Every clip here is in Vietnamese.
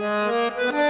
Yeah.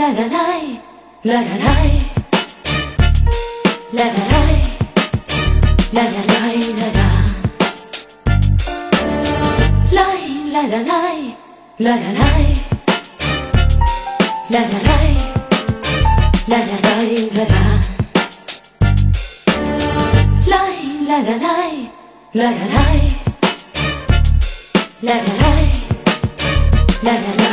la la lai la la lai la la lai la la lai la la lai la la lai la la lai la la lai la la lai la la lai la la lai la la lai la la lai la la lai